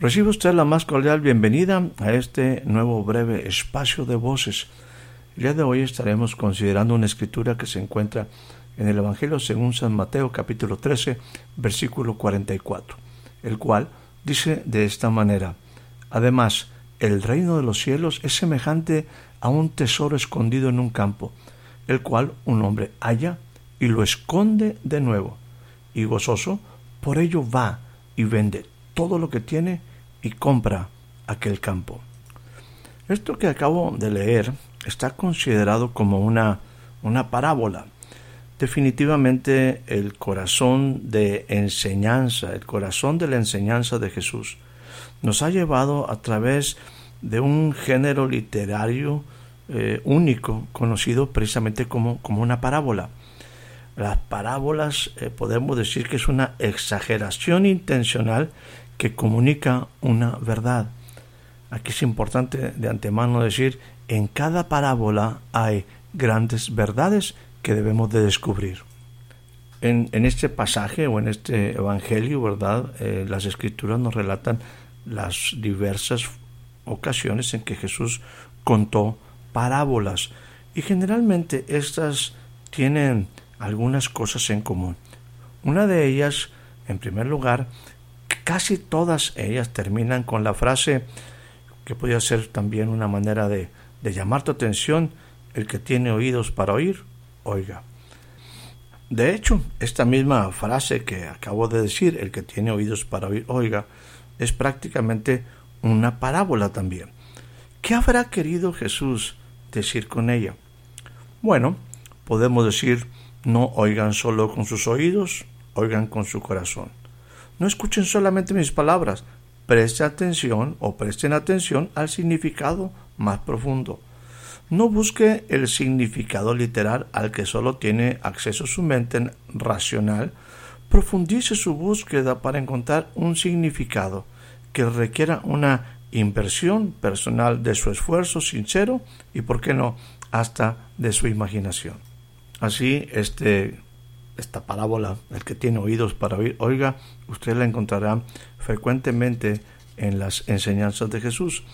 Recibe usted la más cordial bienvenida a este nuevo breve espacio de voces. El día de hoy estaremos considerando una escritura que se encuentra en el Evangelio según San Mateo capítulo 13 versículo 44, el cual dice de esta manera, Además, el reino de los cielos es semejante a un tesoro escondido en un campo, el cual un hombre halla y lo esconde de nuevo, y gozoso por ello va y vende todo lo que tiene y compra aquel campo. Esto que acabo de leer está considerado como una, una parábola. Definitivamente el corazón de enseñanza, el corazón de la enseñanza de Jesús, nos ha llevado a través de un género literario eh, único, conocido precisamente como, como una parábola. Las parábolas eh, podemos decir que es una exageración intencional que comunica una verdad. Aquí es importante de antemano decir, en cada parábola hay grandes verdades que debemos de descubrir. En, este pasaje o en este evangelio, ¿verdad? Eh, las escrituras nos relatan las diversas ocasiones en que Jesús contó parábolas y generalmente estas tienen algunas cosas en común. Una de ellas, en primer lugar, casi todas ellas terminan con la frase que podría ser también una manera de, de llamar tu atención, el que tiene oídos para oír, oiga. De hecho, esta misma frase que acabo de decir, el que tiene oídos para oír, oiga, es prácticamente una parábola también. ¿Qué habrá querido Jesús decir con ella? Bueno, podemos decir, no oigan solo con sus oídos, oigan con su corazón. No escuchen solamente mis palabras, presten atención o presten atención al significado más profundo. No busque el significado literal al que solo tiene acceso su mente racional, profundice su búsqueda para encontrar un significado que requiera una inversión personal de su esfuerzo sincero y, por qué no, hasta de su imaginación. Así, este, esta parábola, el que tiene oídos para oír, oiga, usted la encontrará frecuentemente en las enseñanzas de Jesús.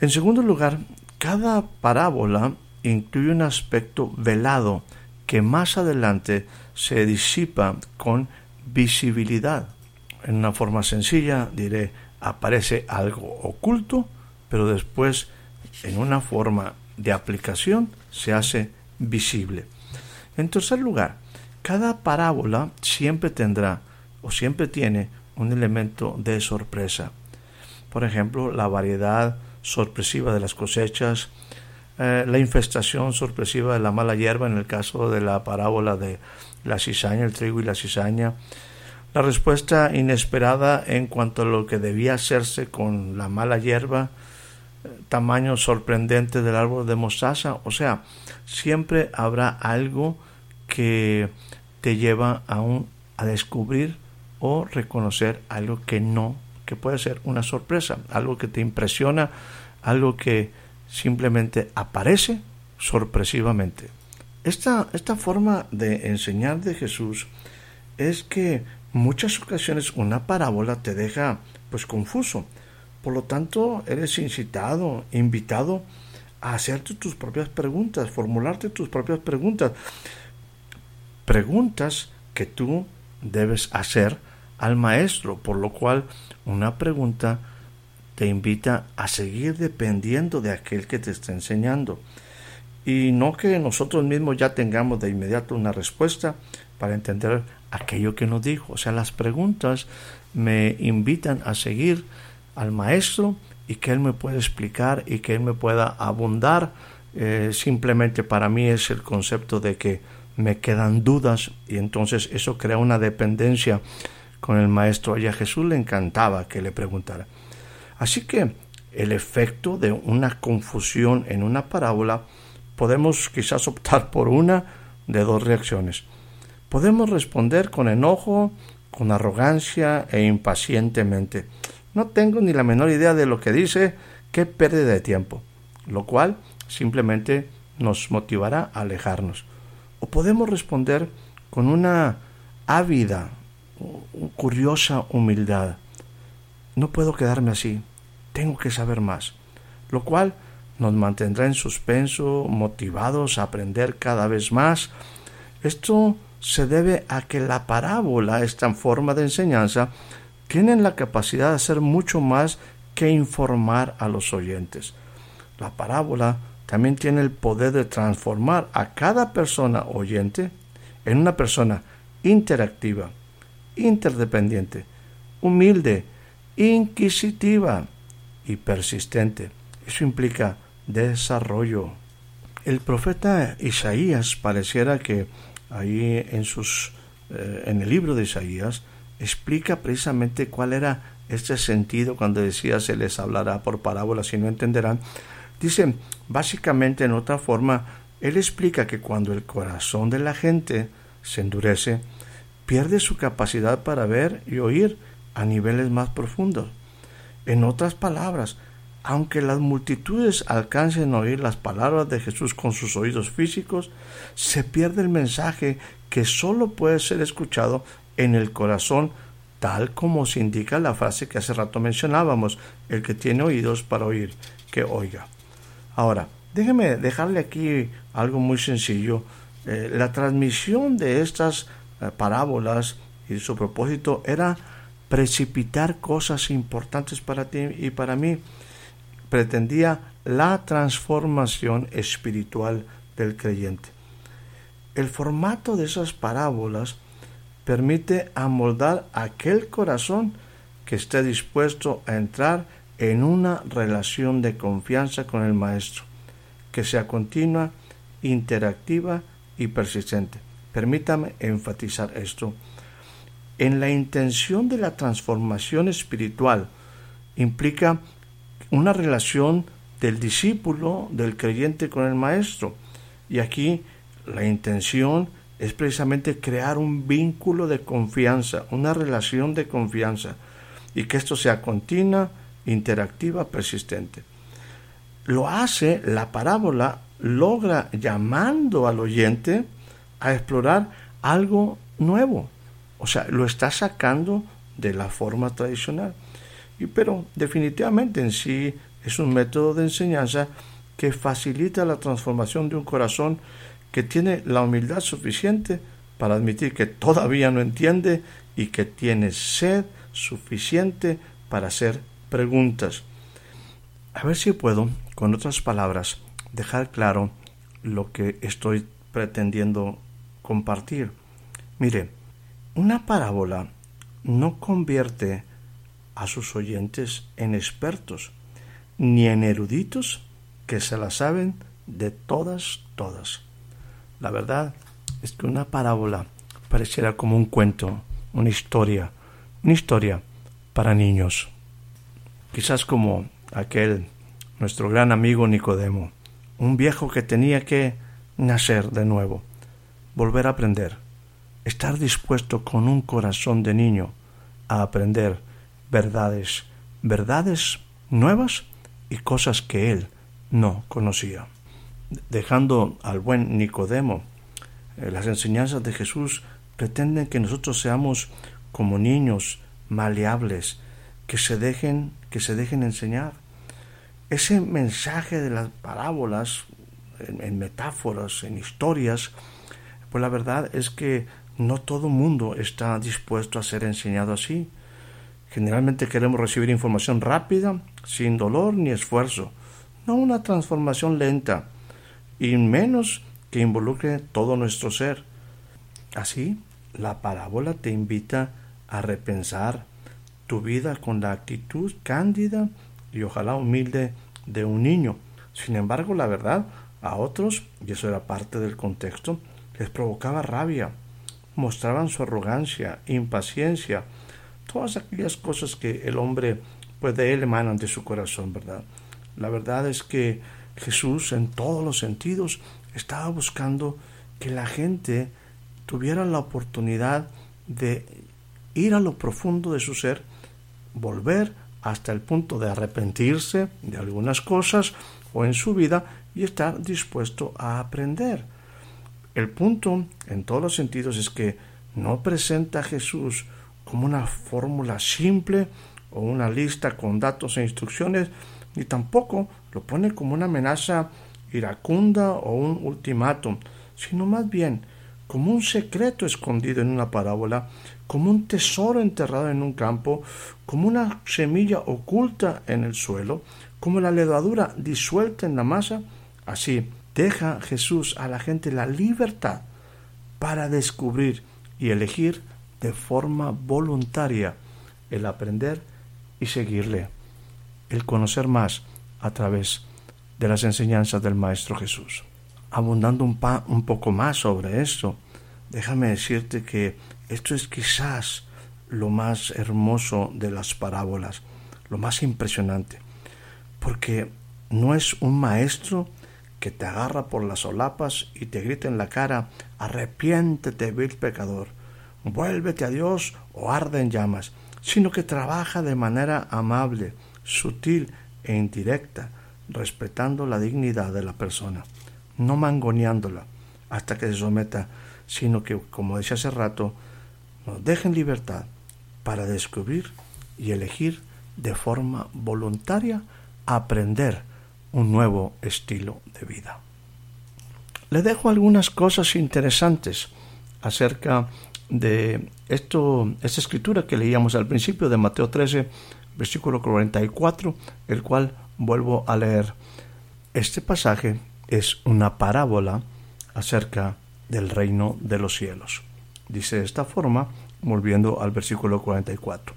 En segundo lugar, cada parábola incluye un aspecto velado que más adelante se disipa con visibilidad. En una forma sencilla diré, aparece algo oculto, pero después en una forma de aplicación se hace visible. En tercer lugar, cada parábola siempre tendrá o siempre tiene un elemento de sorpresa. Por ejemplo, la variedad sorpresiva de las cosechas, eh, la infestación sorpresiva de la mala hierba en el caso de la parábola de la cizaña, el trigo y la cizaña, la respuesta inesperada en cuanto a lo que debía hacerse con la mala hierba, eh, tamaño sorprendente del árbol de mostaza, o sea, siempre habrá algo que te lleva a, a descubrir o reconocer algo que no, que puede ser una sorpresa, algo que te impresiona, algo que simplemente aparece sorpresivamente. Esta, esta forma de enseñar de Jesús es que muchas ocasiones una parábola te deja pues confuso. Por lo tanto, eres incitado, invitado a hacerte tus propias preguntas, formularte tus propias preguntas. Preguntas que tú debes hacer al maestro, por lo cual una pregunta te invita a seguir dependiendo de aquel que te está enseñando. Y no que nosotros mismos ya tengamos de inmediato una respuesta para entender aquello que nos dijo. O sea, las preguntas me invitan a seguir al maestro y que él me pueda explicar y que él me pueda abundar eh, simplemente para mí es el concepto de que me quedan dudas y entonces eso crea una dependencia con el maestro y Jesús le encantaba que le preguntara. Así que el efecto de una confusión en una parábola podemos quizás optar por una de dos reacciones. Podemos responder con enojo, con arrogancia e impacientemente. No tengo ni la menor idea de lo que dice, qué pérdida de tiempo, lo cual simplemente nos motivará a alejarnos. O podemos responder con una ávida, curiosa humildad. No puedo quedarme así, tengo que saber más, lo cual nos mantendrá en suspenso, motivados a aprender cada vez más. Esto se debe a que la parábola, esta forma de enseñanza, tienen la capacidad de hacer mucho más que informar a los oyentes. La parábola también tiene el poder de transformar a cada persona oyente en una persona interactiva, interdependiente, humilde, inquisitiva y persistente. Eso implica desarrollo. El profeta Isaías pareciera que ahí en sus eh, en el libro de Isaías explica precisamente cuál era este sentido cuando decía se les hablará por parábolas y no entenderán. Dice, básicamente en otra forma, él explica que cuando el corazón de la gente se endurece, pierde su capacidad para ver y oír a niveles más profundos. En otras palabras, aunque las multitudes alcancen a oír las palabras de Jesús con sus oídos físicos, se pierde el mensaje que sólo puede ser escuchado en el corazón, tal como se indica la frase que hace rato mencionábamos, el que tiene oídos para oír, que oiga. Ahora, déjeme dejarle aquí algo muy sencillo. Eh, la transmisión de estas eh, parábolas y su propósito era precipitar cosas importantes para ti y para mí pretendía la transformación espiritual del creyente. El formato de esas parábolas permite amoldar aquel corazón que esté dispuesto a entrar en una relación de confianza con el Maestro, que sea continua, interactiva y persistente. Permítame enfatizar esto. En la intención de la transformación espiritual implica una relación del discípulo, del creyente con el maestro. Y aquí la intención es precisamente crear un vínculo de confianza, una relación de confianza, y que esto sea continua, interactiva, persistente. Lo hace la parábola, logra llamando al oyente a explorar algo nuevo. O sea, lo está sacando de la forma tradicional. Y, pero definitivamente en sí es un método de enseñanza que facilita la transformación de un corazón que tiene la humildad suficiente para admitir que todavía no entiende y que tiene sed suficiente para hacer preguntas. A ver si puedo, con otras palabras, dejar claro lo que estoy pretendiendo compartir. Mire, una parábola no convierte a sus oyentes en expertos, ni en eruditos que se la saben de todas, todas. La verdad es que una parábola pareciera como un cuento, una historia, una historia para niños. Quizás como aquel, nuestro gran amigo Nicodemo, un viejo que tenía que nacer de nuevo, volver a aprender, estar dispuesto con un corazón de niño a aprender verdades, verdades nuevas y cosas que él no conocía. Dejando al buen Nicodemo, eh, las enseñanzas de Jesús pretenden que nosotros seamos como niños maleables, que se dejen, que se dejen enseñar. Ese mensaje de las parábolas, en metáforas, en historias, pues la verdad es que no todo mundo está dispuesto a ser enseñado así. Generalmente queremos recibir información rápida, sin dolor ni esfuerzo, no una transformación lenta, y menos que involucre todo nuestro ser. Así, la parábola te invita a repensar tu vida con la actitud cándida y ojalá humilde de un niño. Sin embargo, la verdad, A otros, y eso era parte del contexto, les provocaba rabia, mostraban su arrogancia, impaciencia, todas aquellas cosas que el hombre, pues de él emanan de su corazón, ¿verdad? La verdad es que Jesús en todos los sentidos estaba buscando que la gente tuviera la oportunidad de ir a lo profundo de su ser, volver hasta el punto de arrepentirse de algunas cosas o en su vida y estar dispuesto a aprender. El punto en todos los sentidos es que no presenta a Jesús como una fórmula simple o una lista con datos e instrucciones, ni tampoco lo pone como una amenaza iracunda o un ultimátum, sino más bien como un secreto escondido en una parábola, como un tesoro enterrado en un campo, como una semilla oculta en el suelo, como la levadura disuelta en la masa, así deja Jesús a la gente la libertad para descubrir y elegir de forma voluntaria el aprender y seguirle, el conocer más a través de las enseñanzas del Maestro Jesús. Abundando un, poco más sobre esto, déjame decirte que esto es quizás lo más hermoso de las parábolas, lo más impresionante, porque no es un maestro que te agarra por las solapas y te grita en la cara, arrepiéntete, vil pecador, vuélvete a Dios o arde en llamas, sino que trabaja de manera amable, sutil e indirecta, respetando la dignidad de la persona, no mangoneándola hasta que se someta, sino que, como decía hace rato, nos deja en libertad para descubrir y elegir de forma voluntaria aprender un nuevo estilo de vida. Le dejo algunas cosas interesantes acerca de esto, esta escritura que leíamos al principio de Mateo 13, versículo 44, el cual vuelvo a leer. Este pasaje es una parábola acerca del reino de los cielos. Dice de esta forma, volviendo al versículo 44.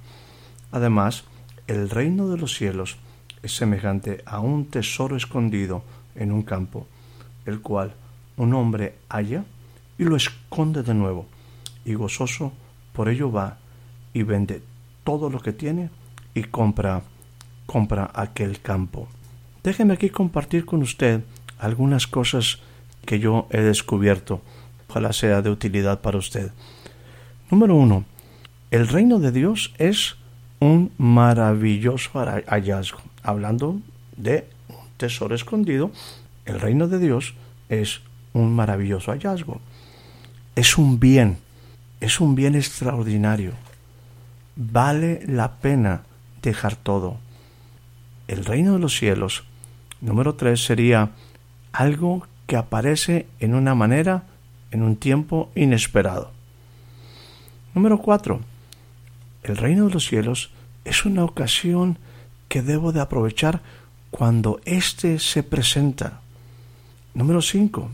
Además, el reino de los cielos es semejante a un tesoro escondido en un campo, el cual un hombre halla y lo esconde de nuevo, y gozoso por ello va y vende todo lo que tiene y compra compra aquel campo. Déjeme aquí compartir con usted algunas cosas que yo he descubierto. Ojalá sea de utilidad para usted. Número uno, el reino de Dios es un maravilloso hallazgo hablando de un tesoro escondido, el reino de Dios es un maravilloso hallazgo. Es un bien, es un bien extraordinario. Vale la pena dejar todo. El reino de los cielos, número tres, sería algo que aparece en una manera, en un tiempo inesperado. Número cuatro, el reino de los cielos es una ocasión que debo de aprovechar cuando éste se presenta. Número 5.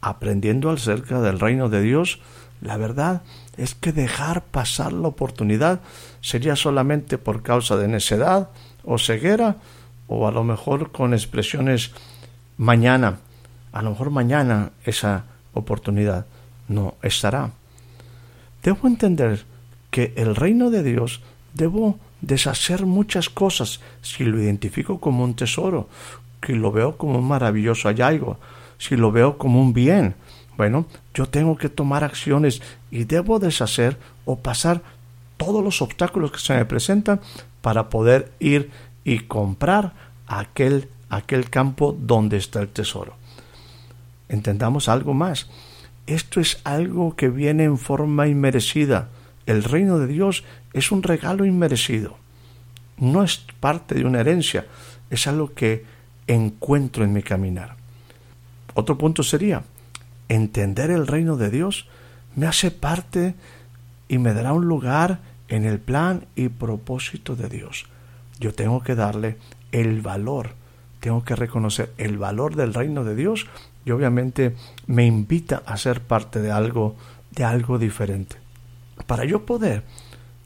Aprendiendo acerca del reino de Dios, la verdad es que dejar pasar la oportunidad sería solamente por causa de necedad o ceguera o a lo mejor con expresiones mañana, a lo mejor mañana esa oportunidad no estará. Debo entender que el reino de Dios debo deshacer muchas cosas si lo identifico como un tesoro, si lo veo como un maravilloso hallazgo, si lo veo como un bien. Bueno, yo tengo que tomar acciones y debo deshacer o pasar todos los obstáculos que se me presentan para poder ir y comprar aquel, aquel campo donde está el tesoro. Entendamos algo más. Esto es algo que viene en forma inmerecida. El reino de Dios es un regalo inmerecido. No es parte de una herencia, es algo que encuentro en mi caminar. Otro punto sería, entender el reino de Dios me hace parte y me dará un lugar en el plan y propósito de Dios. Yo tengo que darle el valor, tengo que reconocer el valor del reino de Dios y obviamente me invita a ser parte de algo de algo diferente. Para yo poder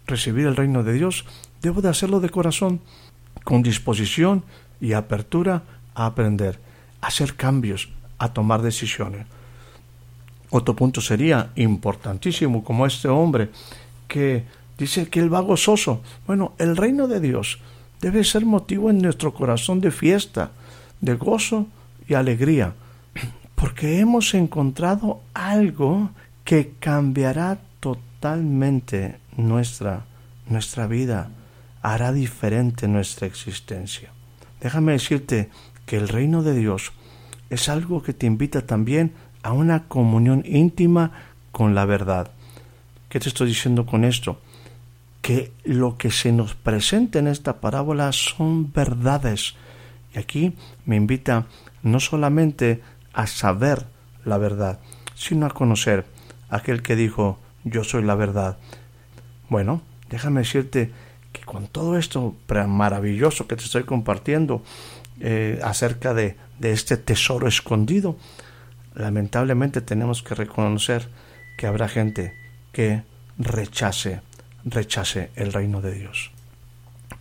recibir el reino de Dios, debo de hacerlo de corazón, con disposición y apertura a aprender, a hacer cambios, a tomar decisiones. Otro punto sería importantísimo, como este hombre que dice que él va gozoso. Bueno, el reino de Dios debe ser motivo en nuestro corazón de fiesta, de gozo y alegría, porque hemos encontrado algo que cambiará totalmente nuestra, nuestra vida, hará diferente nuestra existencia. Déjame decirte que el reino de Dios es algo que te invita también a una comunión íntima con la verdad. ¿Qué te estoy diciendo con esto? Que lo que se nos presenta en esta parábola son verdades. Y aquí me invita no solamente a saber la verdad, sino a conocer aquel que dijo, yo soy la verdad. Bueno, déjame decirte que con todo esto maravilloso que te estoy compartiendo eh, acerca de, de este tesoro escondido, lamentablemente tenemos que reconocer que habrá gente que rechace, rechace el reino de Dios.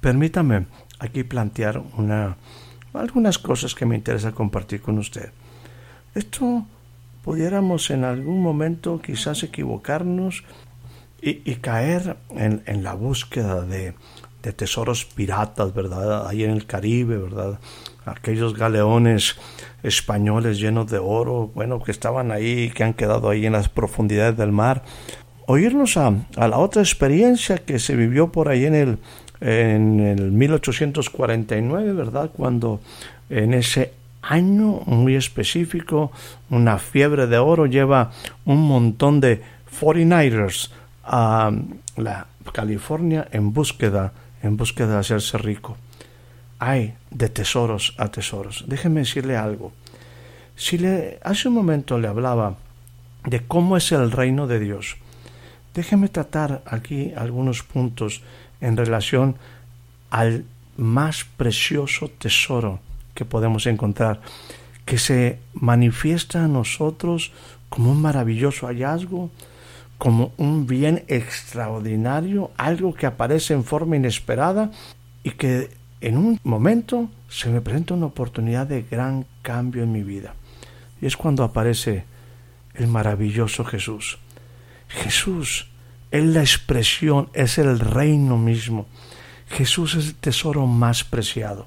Permítame aquí plantear una, algunas cosas que me interesa compartir con usted. Esto pudiéramos en algún momento quizás equivocarnos y, caer en, en, la búsqueda de, de tesoros piratas, ¿verdad? Ahí en el Caribe, ¿verdad? Aquellos galeones españoles llenos de oro, bueno, que estaban ahí, que han quedado ahí en las profundidades del mar. Oírnos a, a la otra experiencia que se vivió por ahí en el, en el 1849, ¿verdad? Cuando en ese año muy específico, una fiebre de oro lleva un montón de 49ers a la California en búsqueda, en búsqueda de hacerse rico hay de tesoros a tesoros. Déjeme decirle algo. Si le hace un momento le hablaba de cómo es el reino de Dios, déjeme tratar aquí algunos puntos en relación al más precioso tesoro que podemos encontrar, que se manifiesta a nosotros como un maravilloso hallazgo, como un bien extraordinario, algo que aparece en forma inesperada y que en un momento se me presenta una oportunidad de gran cambio en mi vida. Y es cuando aparece el maravilloso Jesús. Jesús es la expresión, es el reino mismo. Jesús es el tesoro más preciado.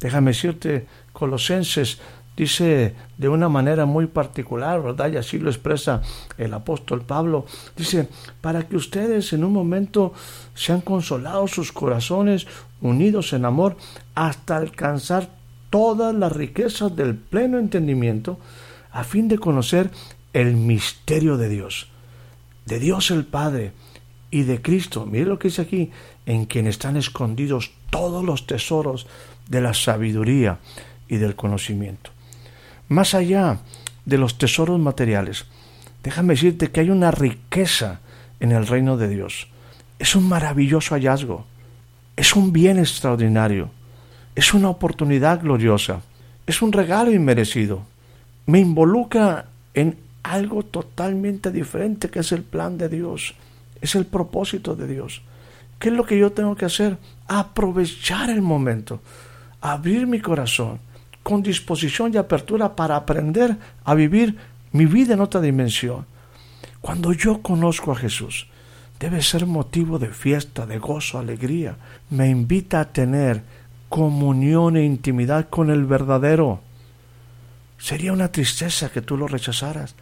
Déjame decirte, Colosenses dice de una manera muy particular, ¿verdad? Y así lo expresa el apóstol Pablo. Dice, para que ustedes en un momento sean consolados sus corazones, unidos en amor, hasta alcanzar todas las riquezas del pleno entendimiento, a fin de conocer el misterio de Dios, de Dios el Padre y de Cristo. Mire lo que dice aquí, en quien están escondidos todos los tesoros de la sabiduría y del conocimiento más allá de los tesoros materiales, déjame decirte que hay una riqueza en el reino de Dios. Es un maravilloso hallazgo, es un bien extraordinario, es una oportunidad gloriosa, es un regalo inmerecido. Me involucra en algo totalmente diferente que es el plan de Dios, es el propósito de Dios. ¿Qué es lo que yo tengo que hacer? Aprovechar el momento, abrir mi corazón, con disposición y apertura para aprender a vivir mi vida en otra dimensión. Cuando yo conozco a Jesús, debe ser motivo de fiesta, de gozo, alegría. Me invita a tener comunión e intimidad con el verdadero. Sería una tristeza que tú lo rechazaras.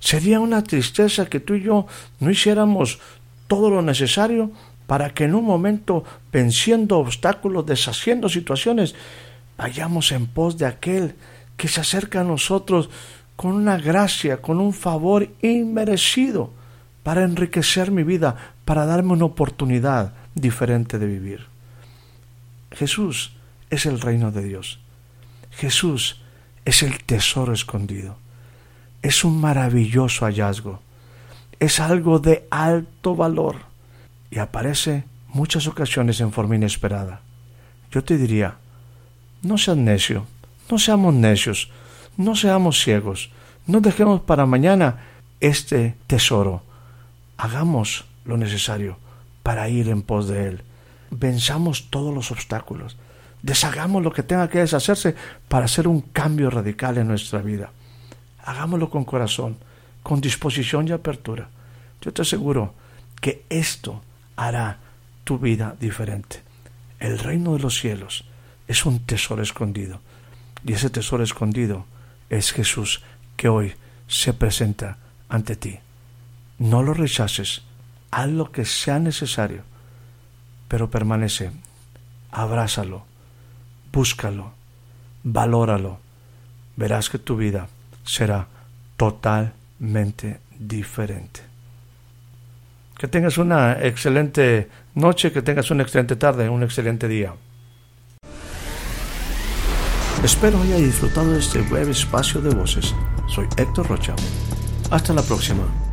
Sería una tristeza que tú y yo no hiciéramos todo lo necesario para que en un momento, venciendo obstáculos, deshaciendo situaciones, vayamos en pos de aquel que se acerca a nosotros con una gracia, con un favor inmerecido para enriquecer mi vida, para darme una oportunidad diferente de vivir. Jesús es el reino de Dios. Jesús es el tesoro escondido. Es un maravilloso hallazgo. Es algo de alto valor y aparece muchas ocasiones en forma inesperada. Yo te diría, no seas necio, no seamos necios, no seamos ciegos, no dejemos para mañana este tesoro. Hagamos lo necesario para ir en pos de él. Venzamos todos los obstáculos. Deshagamos lo que tenga que deshacerse para hacer un cambio radical en nuestra vida. Hagámoslo con corazón, con disposición y apertura. Yo te aseguro que esto hará tu vida diferente. El reino de los cielos es un tesoro escondido. Y ese tesoro escondido es Jesús que hoy se presenta ante ti. No lo rechaces, haz lo que sea necesario, pero permanece, abrázalo, búscalo, valóralo. Verás que tu vida será totalmente diferente. Que tengas una excelente noche, que tengas una excelente tarde, un excelente día. Espero haya disfrutado de este breve espacio de voces. Soy Héctor Rocha. Hasta la próxima.